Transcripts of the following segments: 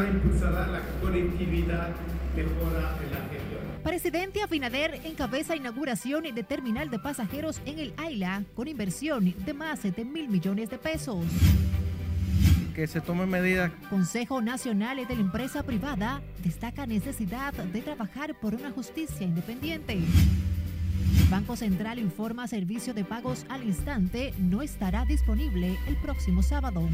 impulsará la conectividad mejora en la región. Presidente Abinader encabeza inauguración de terminal de pasajeros en el AILA con inversión de más de mil millones de pesos. Que se tomen medidas. Consejo Nacional de la Empresa Privada destaca necesidad de trabajar por una justicia independiente. Banco Central informa servicio de pagos al instante no estará disponible el próximo sábado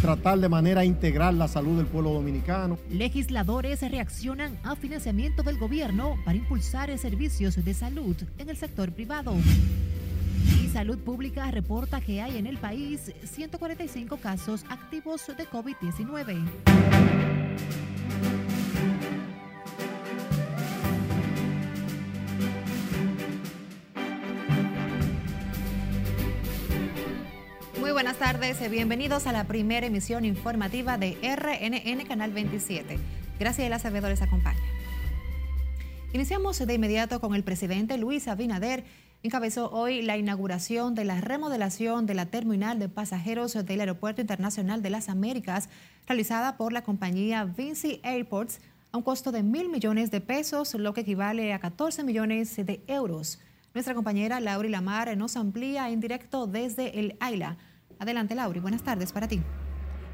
tratar de manera integral la salud del pueblo dominicano. Legisladores reaccionan a financiamiento del gobierno para impulsar servicios de salud en el sector privado. Y Salud Pública reporta que hay en el país 145 casos activos de COVID-19. Buenas tardes, y bienvenidos a la primera emisión informativa de RNN Canal 27. Gracias Acevedo les acompaña. Iniciamos de inmediato con el presidente Luis Abinader. Encabezó hoy la inauguración de la remodelación de la terminal de pasajeros del Aeropuerto Internacional de las Américas, realizada por la compañía Vinci Airports a un costo de mil millones de pesos, lo que equivale a 14 millones de euros. Nuestra compañera Lauri Lamar nos amplía en directo desde el AILA. Adelante, Lauri. Buenas tardes para ti.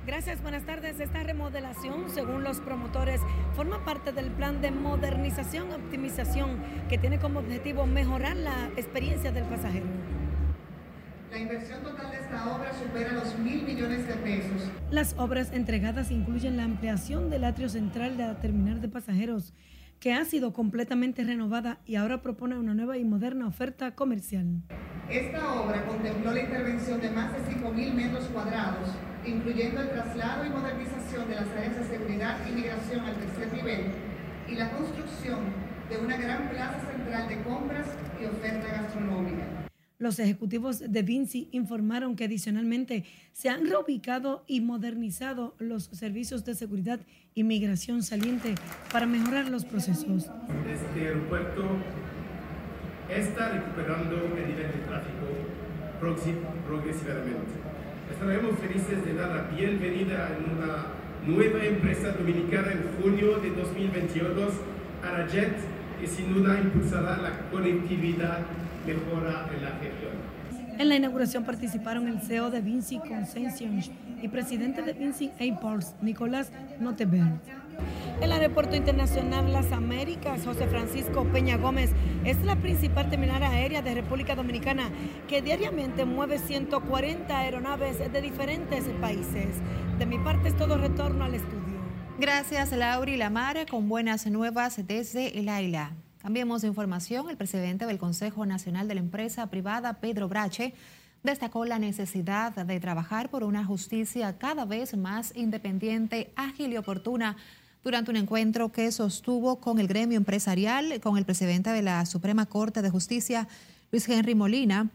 Gracias, buenas tardes. Esta remodelación, según los promotores, forma parte del plan de modernización y optimización que tiene como objetivo mejorar la experiencia del pasajero. La inversión total de esta obra supera los mil millones de pesos. Las obras entregadas incluyen la ampliación del atrio central de la terminal de pasajeros, que ha sido completamente renovada y ahora propone una nueva y moderna oferta comercial. Esta obra contempló la intervención de más de 5.000 metros cuadrados, incluyendo el traslado y modernización de las áreas de seguridad y migración al tercer nivel y la construcción de una gran plaza central de compras y oferta gastronómica. Los ejecutivos de Vinci informaron que adicionalmente se han reubicado y modernizado los servicios de seguridad y migración saliente para mejorar los procesos. Este aeropuerto está recuperando el nivel de tráfico progresivamente. Estaremos felices de dar la bienvenida a una nueva empresa dominicana en junio de 2022, Arajet, que sin duda impulsará la conectividad mejora en la región. En la inauguración participaron el CEO de Vinci Concessions y presidente de Vinci Airports, Nicolás Notebert. El Aeropuerto Internacional Las Américas, José Francisco Peña Gómez, es la principal terminal aérea de República Dominicana que diariamente mueve 140 aeronaves de diferentes países. De mi parte es todo retorno al estudio. Gracias, Lauri Lamare, con buenas nuevas desde el AILA. Cambiemos de información. El presidente del Consejo Nacional de la Empresa Privada, Pedro Brache, destacó la necesidad de trabajar por una justicia cada vez más independiente, ágil y oportuna durante un encuentro que sostuvo con el gremio empresarial, con el presidente de la Suprema Corte de Justicia, Luis Henry Molina,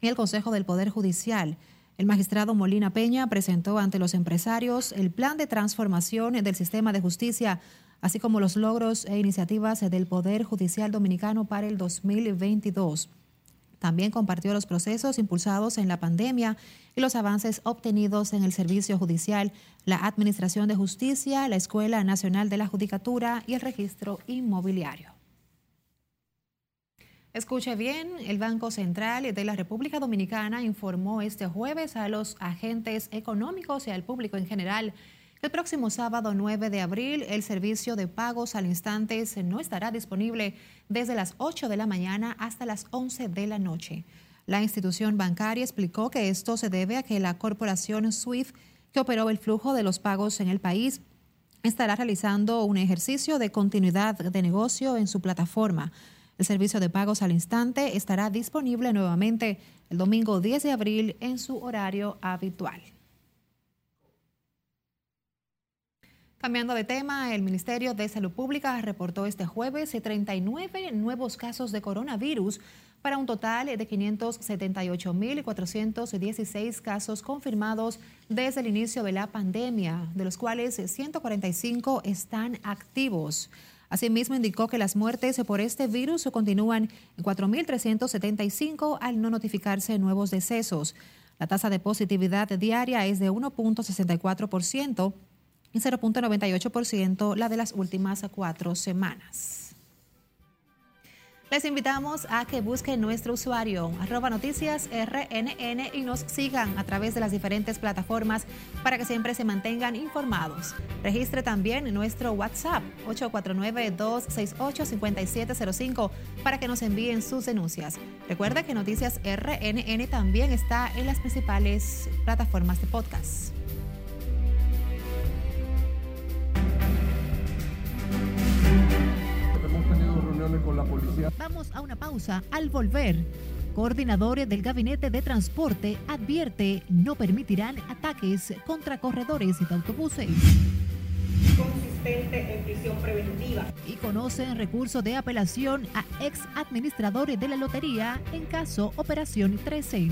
y el Consejo del Poder Judicial. El magistrado Molina Peña presentó ante los empresarios el plan de transformación del sistema de justicia, así como los logros e iniciativas del Poder Judicial Dominicano para el 2022. También compartió los procesos impulsados en la pandemia y los avances obtenidos en el servicio judicial, la Administración de Justicia, la Escuela Nacional de la Judicatura y el Registro Inmobiliario. Escuche bien, el Banco Central de la República Dominicana informó este jueves a los agentes económicos y al público en general el próximo sábado 9 de abril, el servicio de pagos al instante no estará disponible desde las 8 de la mañana hasta las 11 de la noche. La institución bancaria explicó que esto se debe a que la corporación SWIFT, que operó el flujo de los pagos en el país, estará realizando un ejercicio de continuidad de negocio en su plataforma. El servicio de pagos al instante estará disponible nuevamente el domingo 10 de abril en su horario habitual. Cambiando de tema, el Ministerio de Salud Pública reportó este jueves 39 nuevos casos de coronavirus para un total de 578.416 casos confirmados desde el inicio de la pandemia, de los cuales 145 están activos. Asimismo, indicó que las muertes por este virus continúan en 4.375 al no notificarse nuevos decesos. La tasa de positividad diaria es de 1.64% en 0.98% la de las últimas cuatro semanas. Les invitamos a que busquen nuestro usuario arroba noticias RNN y nos sigan a través de las diferentes plataformas para que siempre se mantengan informados. Registre también nuestro WhatsApp 849-268-5705 para que nos envíen sus denuncias. Recuerda que Noticias RNN también está en las principales plataformas de podcast. La policía. Vamos a una pausa. Al volver, coordinadores del Gabinete de Transporte advierte no permitirán ataques contra corredores de autobuses. Consistente en prisión preventiva. Y conocen recurso de apelación a ex administradores de la lotería en caso Operación 13.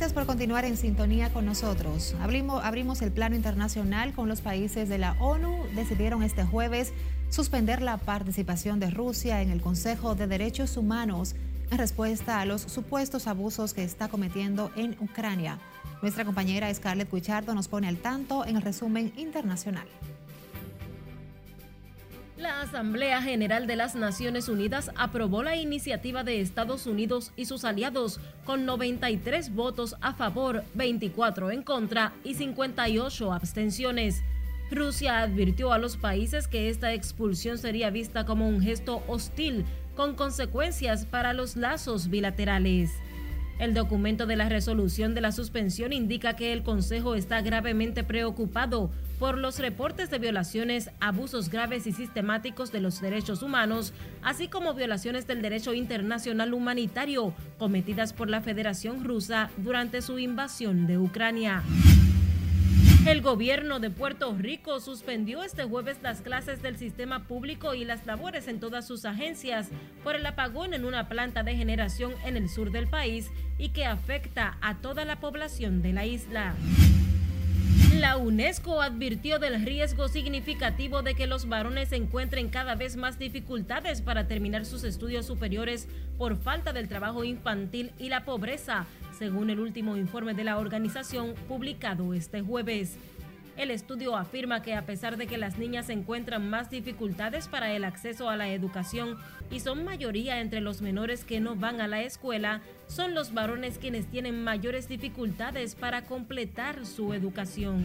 Gracias por continuar en sintonía con nosotros. Abrimos, el plano internacional con los países de la ONU. Decidieron este jueves suspender la participación de Rusia en el Consejo de Derechos Humanos en respuesta a los supuestos abusos que está cometiendo en Ucrania. Nuestra compañera Scarlett Guichardo nos pone al tanto en el resumen internacional. La Asamblea General de las Naciones Unidas aprobó la iniciativa de Estados Unidos y sus aliados con 93 votos a favor, 24 en contra y 58 abstenciones. Rusia advirtió a los países que esta expulsión sería vista como un gesto hostil con consecuencias para los lazos bilaterales. El documento de la resolución de la suspensión indica que el Consejo está gravemente preocupado por los reportes de violaciones, abusos graves y sistemáticos de los derechos humanos, así como violaciones del derecho internacional humanitario cometidas por la Federación Rusa durante su invasión de Ucrania. El gobierno de Puerto Rico suspendió este jueves las clases del sistema público y las labores en todas sus agencias por el apagón en una planta de generación en el sur del país y que afecta a toda la población de la isla. La UNESCO advirtió del riesgo significativo de que los varones encuentren cada vez más dificultades para terminar sus estudios superiores por falta del trabajo infantil y la pobreza, según el último informe de la organización publicado este jueves. El estudio afirma que a pesar de que las niñas encuentran más dificultades para el acceso a la educación y son mayoría entre los menores que no van a la escuela, son los varones quienes tienen mayores dificultades para completar su educación.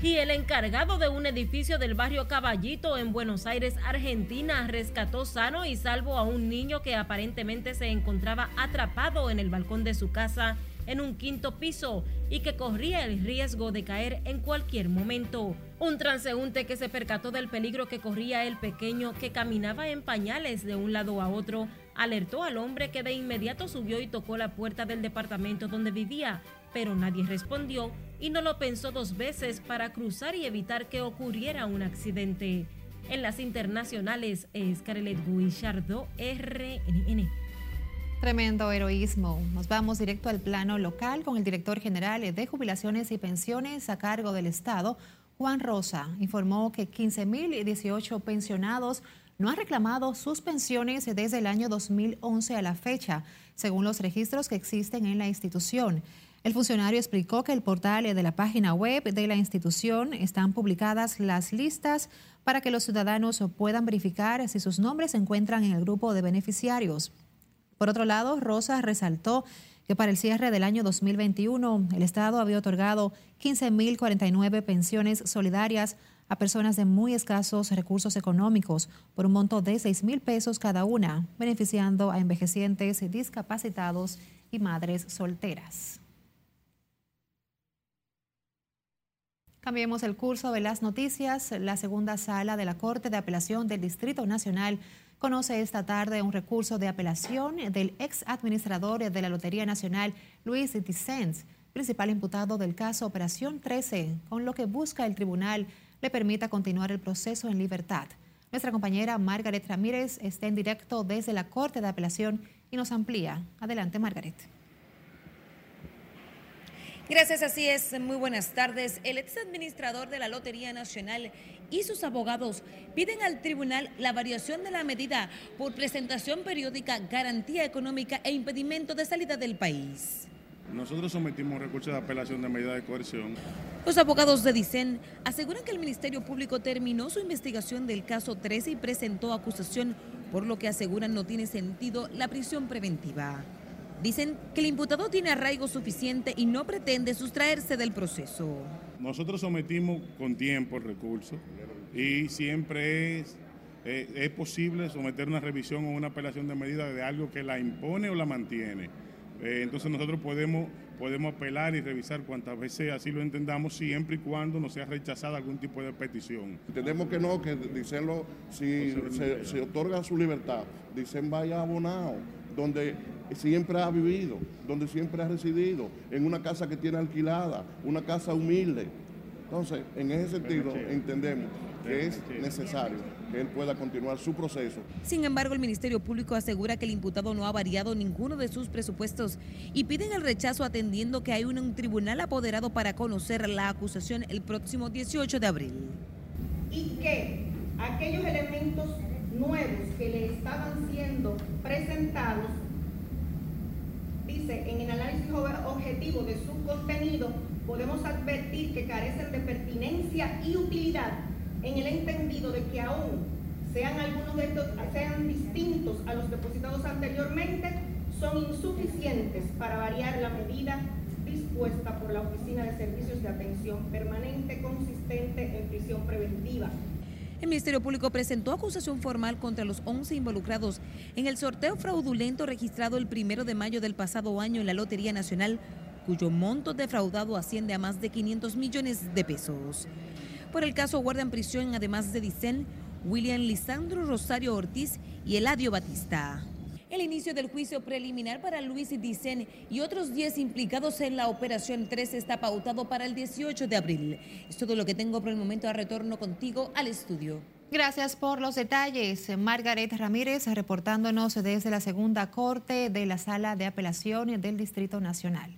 Y el encargado de un edificio del barrio Caballito en Buenos Aires, Argentina, rescató sano y salvo a un niño que aparentemente se encontraba atrapado en el balcón de su casa en un quinto piso y que corría el riesgo de caer en cualquier momento. Un transeúnte que se percató del peligro que corría el pequeño que caminaba en pañales de un lado a otro, alertó al hombre que de inmediato subió y tocó la puerta del departamento donde vivía, pero nadie respondió y no lo pensó dos veces para cruzar y evitar que ocurriera un accidente. En las internacionales, Scarlett Guillardo, RNN. Tremendo heroísmo. Nos vamos directo al plano local con el director general de jubilaciones y pensiones a cargo del Estado, Juan Rosa. Informó que 15.018 pensionados no han reclamado sus pensiones desde el año 2011 a la fecha, según los registros que existen en la institución. El funcionario explicó que el portal de la página web de la institución están publicadas las listas para que los ciudadanos puedan verificar si sus nombres se encuentran en el grupo de beneficiarios. Por otro lado, Rosa resaltó que para el cierre del año 2021 el Estado había otorgado 15.049 pensiones solidarias a personas de muy escasos recursos económicos por un monto de 6.000 pesos cada una, beneficiando a envejecientes, discapacitados y madres solteras. Cambiemos el curso de las noticias. La segunda sala de la Corte de Apelación del Distrito Nacional conoce esta tarde un recurso de apelación del ex administrador de la Lotería Nacional, Luis Dicens, principal imputado del caso Operación 13, con lo que busca el tribunal le permita continuar el proceso en libertad. Nuestra compañera Margaret Ramírez está en directo desde la Corte de Apelación y nos amplía. Adelante, Margaret. Gracias, así es. Muy buenas tardes. El ex administrador de la Lotería Nacional y sus abogados piden al tribunal la variación de la medida por presentación periódica, garantía económica e impedimento de salida del país. Nosotros sometimos recursos de apelación de medida de coerción. Los abogados de Dicen aseguran que el Ministerio Público terminó su investigación del caso 13 y presentó acusación, por lo que aseguran no tiene sentido la prisión preventiva. Dicen que el imputado tiene arraigo suficiente y no pretende sustraerse del proceso. Nosotros sometimos con tiempo el recurso y siempre es, eh, es posible someter una revisión o una apelación de medida de algo que la impone o la mantiene. Eh, entonces nosotros podemos, podemos apelar y revisar cuantas veces así lo entendamos, siempre y cuando no sea rechazada algún tipo de petición. Entendemos que no, que dicen si se, se, otorga su libertad, dicen vaya abonado, donde siempre ha vivido, donde siempre ha residido, en una casa que tiene alquilada, una casa humilde. Entonces, en ese sentido, entendemos que es necesario que él pueda continuar su proceso. Sin embargo, el Ministerio Público asegura que el imputado no ha variado ninguno de sus presupuestos y piden el rechazo atendiendo que hay un tribunal apoderado para conocer la acusación el próximo 18 de abril. Y que aquellos elementos nuevos que le estaban siendo presentados dice, en el análisis objetivo de su contenido, podemos advertir que carecen de pertinencia y utilidad en el entendido de que aún sean algunos de estos, sean distintos a los depositados anteriormente, son insuficientes para variar la medida dispuesta por la Oficina de Servicios de Atención Permanente consistente en prisión preventiva el Ministerio Público presentó acusación formal contra los 11 involucrados en el sorteo fraudulento registrado el primero de mayo del pasado año en la Lotería Nacional, cuyo monto defraudado asciende a más de 500 millones de pesos. Por el caso guardan prisión, además de Dicen, William Lisandro Rosario Ortiz y Eladio Batista. El inicio del juicio preliminar para Luis Dicen y otros 10 implicados en la Operación 3 está pautado para el 18 de abril. Es todo lo que tengo por el momento. A retorno contigo al estudio. Gracias por los detalles. Margaret Ramírez reportándonos desde la segunda corte de la sala de apelación del Distrito Nacional.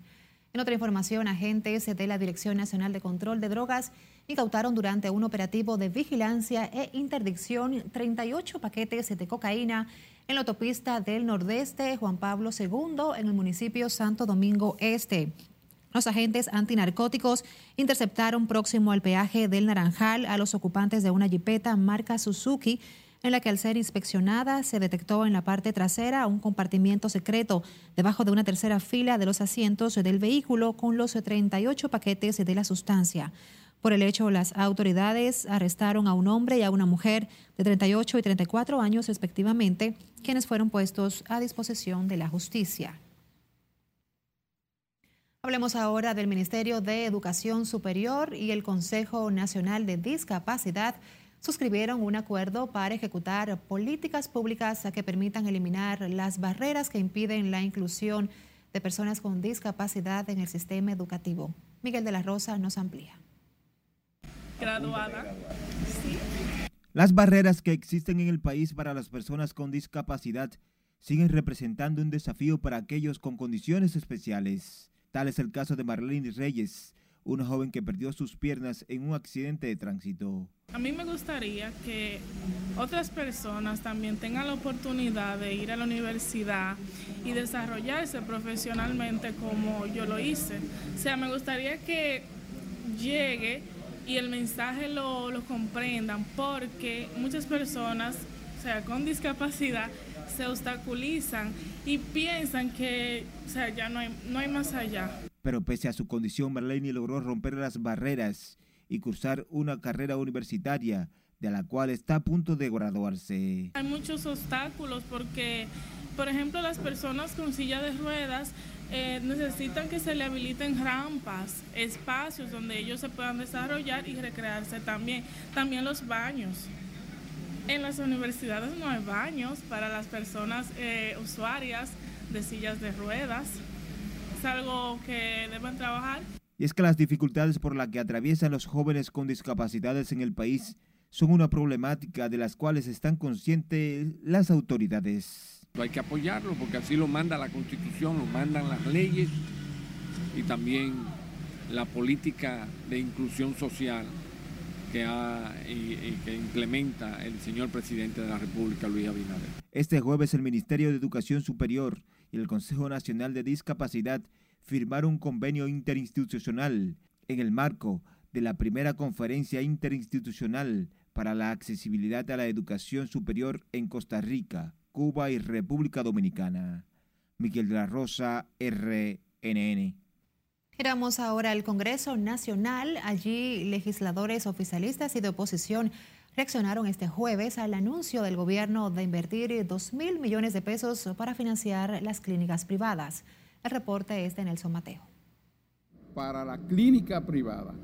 En otra información, agentes de la Dirección Nacional de Control de Drogas incautaron durante un operativo de vigilancia e interdicción 38 paquetes de cocaína en la autopista del Nordeste Juan Pablo II en el municipio Santo Domingo Este. Los agentes antinarcóticos interceptaron próximo al peaje del Naranjal a los ocupantes de una jipeta marca Suzuki en la que al ser inspeccionada se detectó en la parte trasera un compartimiento secreto debajo de una tercera fila de los asientos del vehículo con los 38 paquetes de la sustancia. Por el hecho, las autoridades arrestaron a un hombre y a una mujer de 38 y 34 años respectivamente, quienes fueron puestos a disposición de la justicia. Hablemos ahora del Ministerio de Educación Superior y el Consejo Nacional de Discapacidad suscribieron un acuerdo para ejecutar políticas públicas que permitan eliminar las barreras que impiden la inclusión de personas con discapacidad en el sistema educativo. Miguel de la Rosa nos amplía. Graduada. Las barreras que existen en el país para las personas con discapacidad siguen representando un desafío para aquellos con condiciones especiales. Tal es el caso de Marlene Reyes, una joven que perdió sus piernas en un accidente de tránsito. A mí me gustaría que otras personas también tengan la oportunidad de ir a la universidad y desarrollarse profesionalmente como yo lo hice. O sea, me gustaría que llegue y el mensaje lo, lo comprendan porque muchas personas, o sea, con discapacidad, se obstaculizan y piensan que, o sea, ya no hay, no hay más allá. Pero pese a su condición, Marlene logró romper las barreras y cursar una carrera universitaria de la cual está a punto de graduarse. Hay muchos obstáculos porque, por ejemplo, las personas con silla de ruedas eh, necesitan que se le habiliten rampas, espacios donde ellos se puedan desarrollar y recrearse también. También los baños. En las universidades no hay baños para las personas eh, usuarias de sillas de ruedas. Es algo que deben trabajar. Y es que las dificultades por las que atraviesan los jóvenes con discapacidades en el país son una problemática de las cuales están conscientes las autoridades. Hay que apoyarlo porque así lo manda la constitución, lo mandan las leyes y también la política de inclusión social que, implementa el señor presidente de la República, Luis Abinader. Este jueves el Ministerio de Educación Superior y el Consejo Nacional de Discapacidad firmaron un convenio interinstitucional en el marco de la primera conferencia interinstitucional para la accesibilidad a la educación superior en Costa Rica, Cuba y República Dominicana. Miguel de la Rosa, RNN. Miramos ahora al Congreso Nacional. Allí legisladores oficialistas y de oposición reaccionaron este jueves al anuncio del gobierno de invertir 2 mil millones de pesos para financiar las clínicas privadas. El reporte es de Nelson Mateo. Para la clínica privada.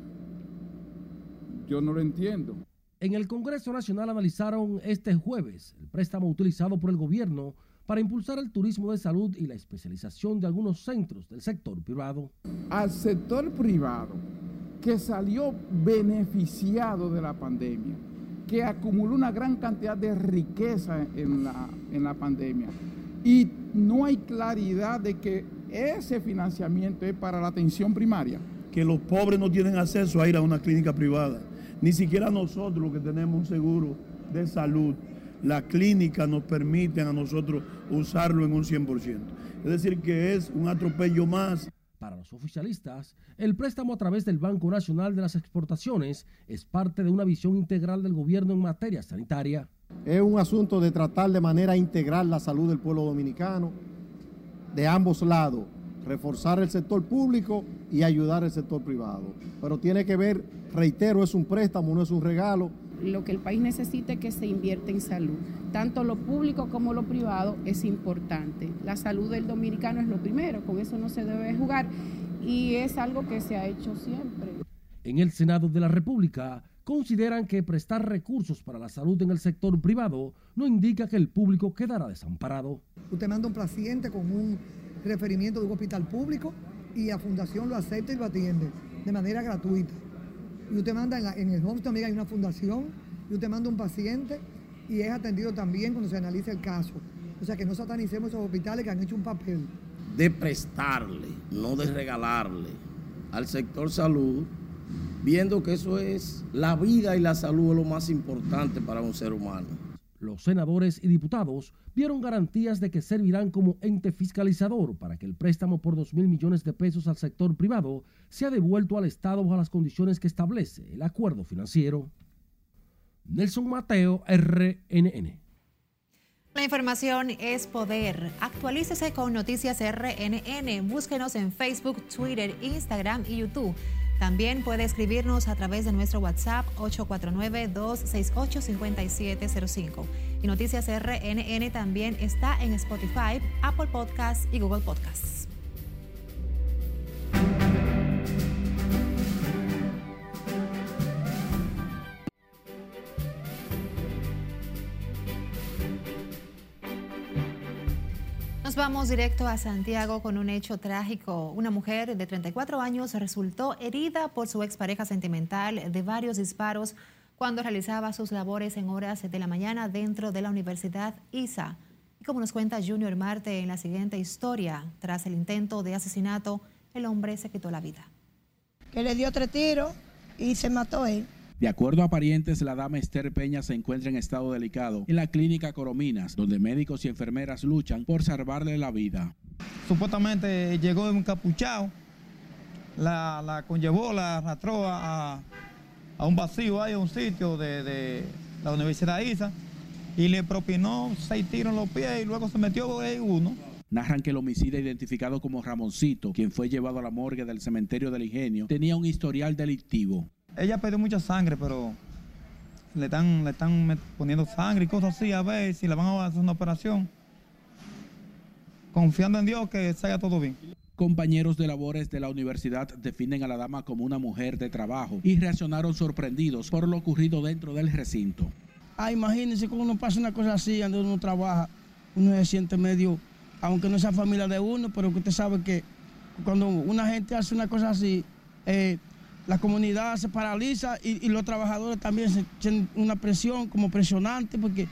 Yo no lo entiendo. En el Congreso Nacional analizaron este jueves el préstamo utilizado por el gobierno para impulsar el turismo de salud y la especialización de algunos centros del sector privado. Al sector privado que salió beneficiado de la pandemia, que acumuló una gran cantidad de riqueza en la, en la pandemia y no hay claridad de que ese financiamiento es para la atención primaria. Que los pobres no tienen acceso a ir a una clínica privada, ni siquiera nosotros los que tenemos un seguro de salud la clínica nos permite a nosotros usarlo en un 100%. Es decir, que es un atropello más. Para los oficialistas, el préstamo a través del Banco Nacional de las Exportaciones es parte de una visión integral del gobierno en materia sanitaria. Es un asunto de tratar de manera integral la salud del pueblo dominicano, de ambos lados, reforzar el sector público y ayudar al sector privado. Pero tiene que ver, reitero, es un préstamo, no es un regalo, lo que el país necesita es que se invierte en salud. Tanto lo público como lo privado es importante. La salud del dominicano es lo primero, con eso no se debe jugar y es algo que se ha hecho siempre. En el Senado de la República consideran que prestar recursos para la salud en el sector privado no indica que el público quedará desamparado. Usted manda un paciente con un referimiento de un hospital público y la fundación lo acepta y lo atiende de manera gratuita y usted manda en, el home también hay una fundación y usted manda un paciente y es atendido también cuando se analiza el caso. O sea que no satanicemos esos hospitales que han hecho un papel. De prestarle, no de regalarle al sector salud, viendo que eso es la vida y la salud es lo más importante para un ser humano. Los senadores y diputados dieron garantías de que servirán como ente fiscalizador para que el préstamo por 2 mil millones de pesos al sector privado sea devuelto al Estado bajo las condiciones que establece el acuerdo financiero. Nelson Mateo, RNN. La información es poder. Actualícese con Noticias RNN. Búsquenos en Facebook, Twitter, Instagram y YouTube. También puede escribirnos a través de nuestro WhatsApp 849-268-5705. Y Noticias RNN también está en Spotify, Apple Podcasts y Google Podcasts. Vamos directo a Santiago con un hecho trágico. Una mujer de 34 años resultó herida por su expareja sentimental de varios disparos cuando realizaba sus labores en horas de la mañana dentro de la Universidad ISA. Y como nos cuenta Junior Marte en la siguiente historia, tras el intento de asesinato, el hombre se quitó la vida. Que le dio tres tiros y se mató él. De acuerdo a parientes, la dama Esther Peña se encuentra en estado delicado en la clínica Corominas, donde médicos y enfermeras luchan por salvarle la vida. Supuestamente llegó encapuchado, la, la conllevó, la arrastró a, un vacío, ahí a un sitio de, la Universidad ISA, y le propinó seis tiros en los pies y luego se metió ahí uno. Narran que el homicida identificado como Ramoncito, quien fue llevado a la morgue del cementerio del Ingenio, tenía un historial delictivo. Ella perdió mucha sangre, pero le están, le están poniendo sangre y cosas así a ver si le van a hacer una operación. Confiando en Dios que salga todo bien. Compañeros de labores de la universidad definen a la dama como una mujer de trabajo y reaccionaron sorprendidos por lo ocurrido dentro del recinto. Ah, imagínense cómo uno pasa una cosa así, donde uno trabaja, uno se siente medio, aunque no sea familia de uno, pero que usted sabe que cuando una gente hace una cosa así, eh, la comunidad se paraliza y, los trabajadores también se sienten una presión como presionante porque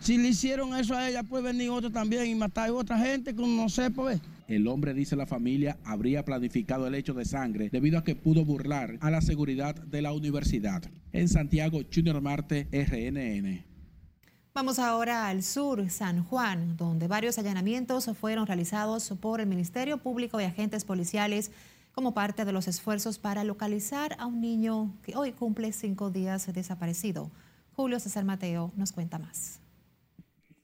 si le hicieron eso a ella puede venir otro también y matar a otra gente que uno no sepa. El hombre, dice la familia, habría planificado el hecho de sangre debido a que pudo burlar a la seguridad de la universidad. En Santiago, Junior Marte, RNN. Vamos ahora al sur, San Juan, donde varios allanamientos fueron realizados por el Ministerio Público y agentes policiales como parte de los esfuerzos para localizar a un niño que hoy cumple cinco días desaparecido. Julio César Mateo nos cuenta más.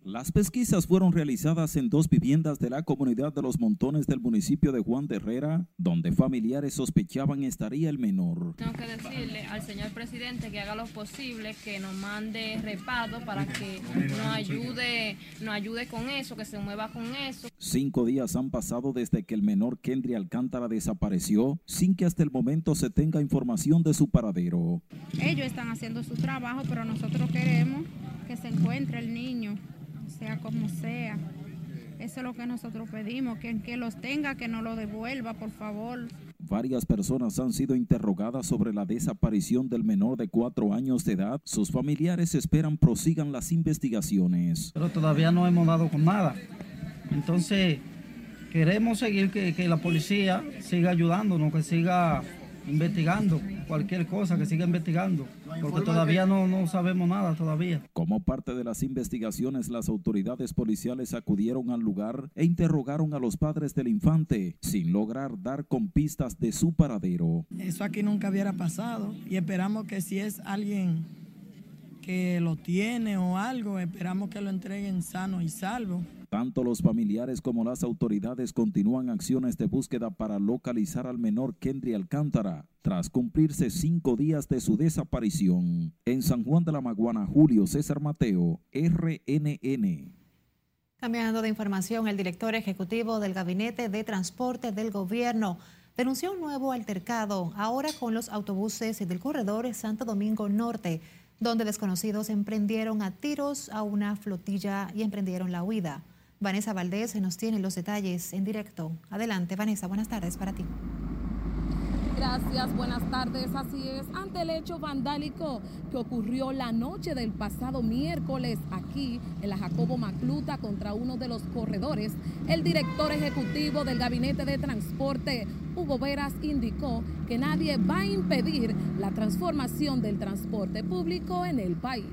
Las pesquisas fueron realizadas en dos viviendas de la comunidad de los montones del municipio de Juan de Herrera, donde familiares sospechaban estaría el menor. Tengo que decirle al señor presidente que haga lo posible, que nos mande repado para que nos ayude, nos ayude con eso, que se mueva con eso. Cinco días han pasado desde que el menor Kendry Alcántara desapareció, sin que hasta el momento se tenga información de su paradero. Ellos están haciendo su trabajo, pero nosotros queremos que se encuentre el niño sea como sea. Eso es lo que nosotros pedimos, que, que los tenga, que no lo devuelva, por favor. Varias personas han sido interrogadas sobre la desaparición del menor de cuatro años de edad. Sus familiares esperan prosigan las investigaciones. Pero todavía no hemos dado con nada. Entonces, queremos seguir que, que la policía siga ayudándonos, que siga investigando cualquier cosa, que siga investigando, porque todavía no, no sabemos nada todavía. Como parte de las investigaciones, las autoridades policiales acudieron al lugar e interrogaron a los padres del infante, sin lograr dar con pistas de su paradero. Eso aquí nunca hubiera pasado y esperamos que si es alguien que lo tiene o algo, esperamos que lo entreguen sano y salvo. Tanto los familiares como las autoridades continúan acciones de búsqueda para localizar al menor Kendry Alcántara, tras cumplirse cinco días de su desaparición. En San Juan de la Maguana, Julio César Mateo, RNN. Cambiando de información, el director ejecutivo del Gabinete de Transporte del Gobierno denunció un nuevo altercado, ahora con los autobuses del corredor Santo Domingo Norte, donde desconocidos emprendieron a tiros a una flotilla y emprendieron la huida. Vanessa Valdés nos tiene los detalles en directo. Adelante, Vanessa, buenas tardes para ti. Gracias, buenas tardes. Así es, ante el hecho vandálico que ocurrió la noche del pasado miércoles aquí en la Jacobo Macluta contra uno de los corredores, el director ejecutivo del Gabinete de Transporte, Hugo Veras, indicó que nadie va a impedir la transformación del transporte público en el país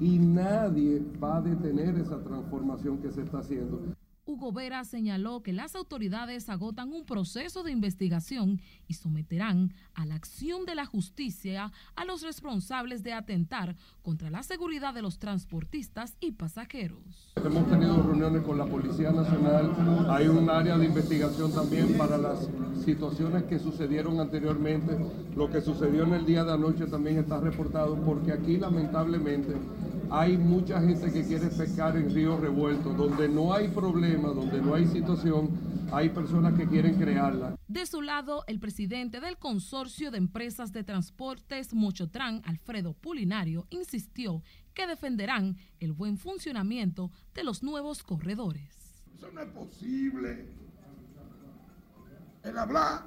y nadie va a detener esa transformación que se está haciendo. Hugo Vera señaló que las autoridades agotan un proceso de investigación y someterán a la acción de la justicia a los responsables de atentar contra la seguridad de los transportistas y pasajeros. Hemos tenido reuniones con la Policía Nacional, hay un área de investigación también para las situaciones que sucedieron anteriormente. Lo que sucedió en el día de anoche también está reportado porque aquí lamentablemente hay mucha gente que quiere pescar en río revuelto, donde no hay problema, donde no hay situación, hay personas que quieren crearla. De su lado, el presidente del Consorcio de Empresas de Transportes Mochotran, Alfredo Pulinario, insistió que defenderán el buen funcionamiento de los nuevos corredores. Eso no es posible. El hablar,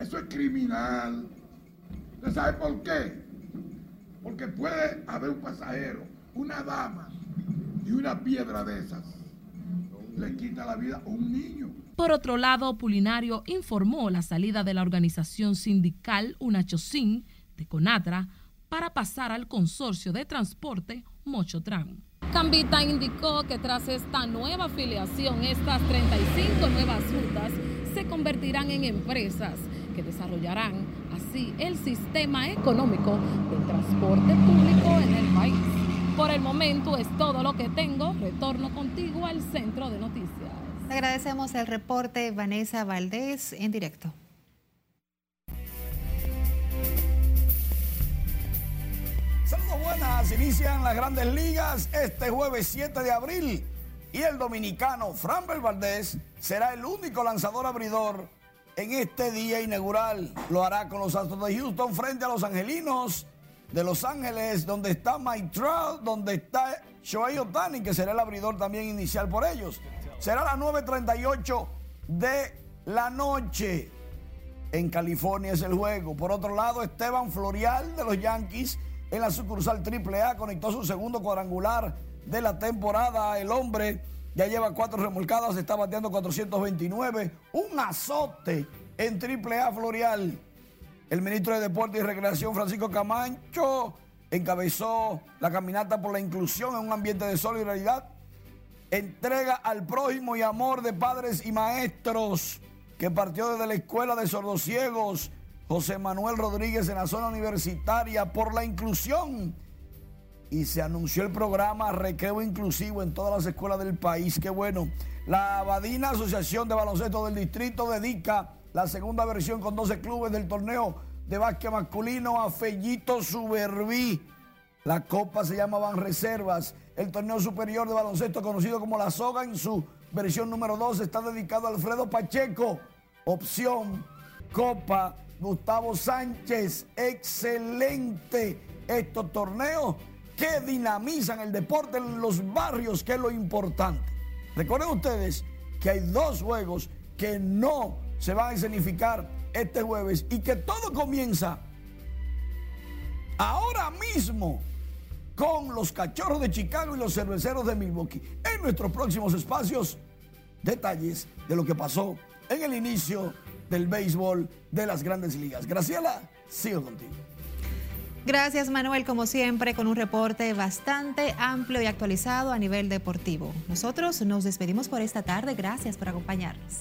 eso es criminal. ¿Usted sabe por qué? Porque puede haber un pasajero, una dama y una piedra de esas. Le quita la vida a un niño. Por otro lado, Pulinario informó la salida de la organización sindical Unachocin de Conatra para pasar al consorcio de transporte Mochotran. Cambita indicó que tras esta nueva afiliación, estas 35 nuevas rutas se convertirán en empresas que desarrollarán así el sistema económico del transporte público en el país. Por el momento es todo lo que tengo. Retorno contigo al centro de noticias. Agradecemos el reporte Vanessa Valdés en directo. Saludos buenas, inician las grandes ligas este jueves 7 de abril y el dominicano Framber Valdés será el único lanzador abridor en este día inaugural. Lo hará con los Astros de Houston frente a los Angelinos de Los Ángeles, donde está Mike Trout, donde está Shohei Otani, que será el abridor también inicial por ellos. Será a las 9.38 de la noche. En California es el juego. Por otro lado, Esteban Florial de los Yankees en la sucursal AAA conectó su segundo cuadrangular de la temporada. El hombre ya lleva cuatro remolcadas, está bateando 429, un azote en Triple A Florial. El ministro de Deporte y Recreación, Francisco Camacho, encabezó la caminata por la inclusión en un ambiente de solidaridad, entrega al prójimo y amor de padres y maestros que partió desde la Escuela de Sordociegos José Manuel Rodríguez en la zona universitaria por la inclusión. Y se anunció el programa Recreo Inclusivo en todas las escuelas del país. Qué bueno. La Abadina Asociación de Baloncesto del Distrito dedica la segunda versión con 12 clubes del torneo de básquet masculino a Fellito Suberví. La copa se llama Van Reservas. El torneo superior de baloncesto conocido como La Soga en su versión número 2 está dedicado a Alfredo Pacheco. Opción Copa Gustavo Sánchez. Excelente estos torneos que dinamizan el deporte en los barrios, que es lo importante. Recuerden ustedes que hay dos juegos que no se van a escenificar este jueves y que todo comienza ahora mismo con los cachorros de Chicago y los cerveceros de Milwaukee. En nuestros próximos espacios, detalles de lo que pasó en el inicio del béisbol de las grandes ligas. Graciela, sigo contigo. Gracias Manuel, como siempre, con un reporte bastante amplio y actualizado a nivel deportivo. Nosotros nos despedimos por esta tarde. Gracias por acompañarnos.